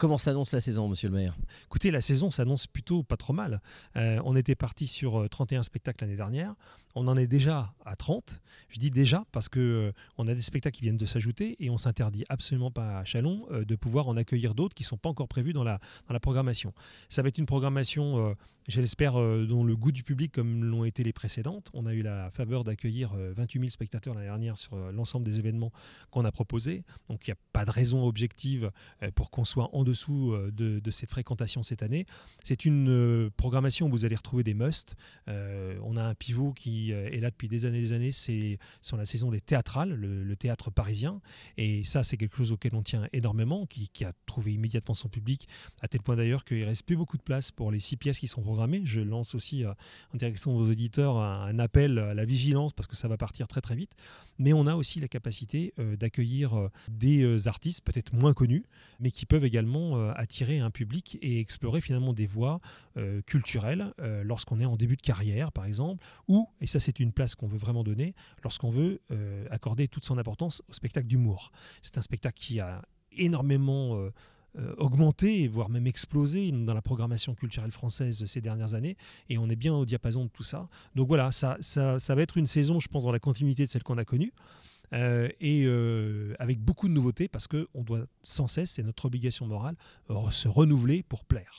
Comment s'annonce la saison, monsieur le maire? Écoutez, la saison s'annonce plutôt pas trop mal. Euh, on était parti sur 31 spectacles l'année dernière. On en est déjà à 30. Je dis déjà parce que euh, a des spectacles qui viennent de s'ajouter et on s'interdit absolument pas à Chalon euh, de pouvoir en accueillir d'autres qui ne sont pas encore prévus dans la, programmation. Ça va être une programmation, euh, je l'espère, dont le goût du public comme l'ont été les précédentes. On a eu la faveur d'accueillir 28 000 spectateurs l'année dernière sur l'ensemble des événements qu'on a proposés. Donc il n'y a pas de raison objective pour qu'on soit en dessous de, de, cette fréquentation cette année. C'est une programmation où vous allez retrouver des musts. on a un pivot qui euh, est là depuis des années des années, c'est sur la saison des théâtrales, le, théâtre parisien. Et ça, c'est quelque chose auquel on tient énormément, qui, a trouvé immédiatement son public, à tel point d'ailleurs qu'il ne reste plus beaucoup de place pour les six pièces qui sont programmées. Je lance aussi euh, en direction de vos éditeurs un, appel à la vigilance parce que ça va partir très très vite. Mais on a aussi la capacité euh, d'accueillir des artistes peut-être moins connus, mais qui peuvent également attirer un public et explorer finalement des voies culturelles lorsqu'on est en début de carrière, par exemple, ou, et ça c'est une place qu'on veut vraiment donner lorsqu'on veut euh, accorder toute son importance au spectacle d'humour. C'est un spectacle qui a énormément euh, euh, augmenté, voire même explosé dans la programmation culturelle française ces dernières années, et on est bien au diapason de tout ça. Donc voilà, ça, ça va être une saison, je pense, dans la continuité de celle qu'on a connue. Et avec beaucoup de nouveautés parce qu'on doit sans cesse, c'est notre obligation morale, se renouveler pour plaire.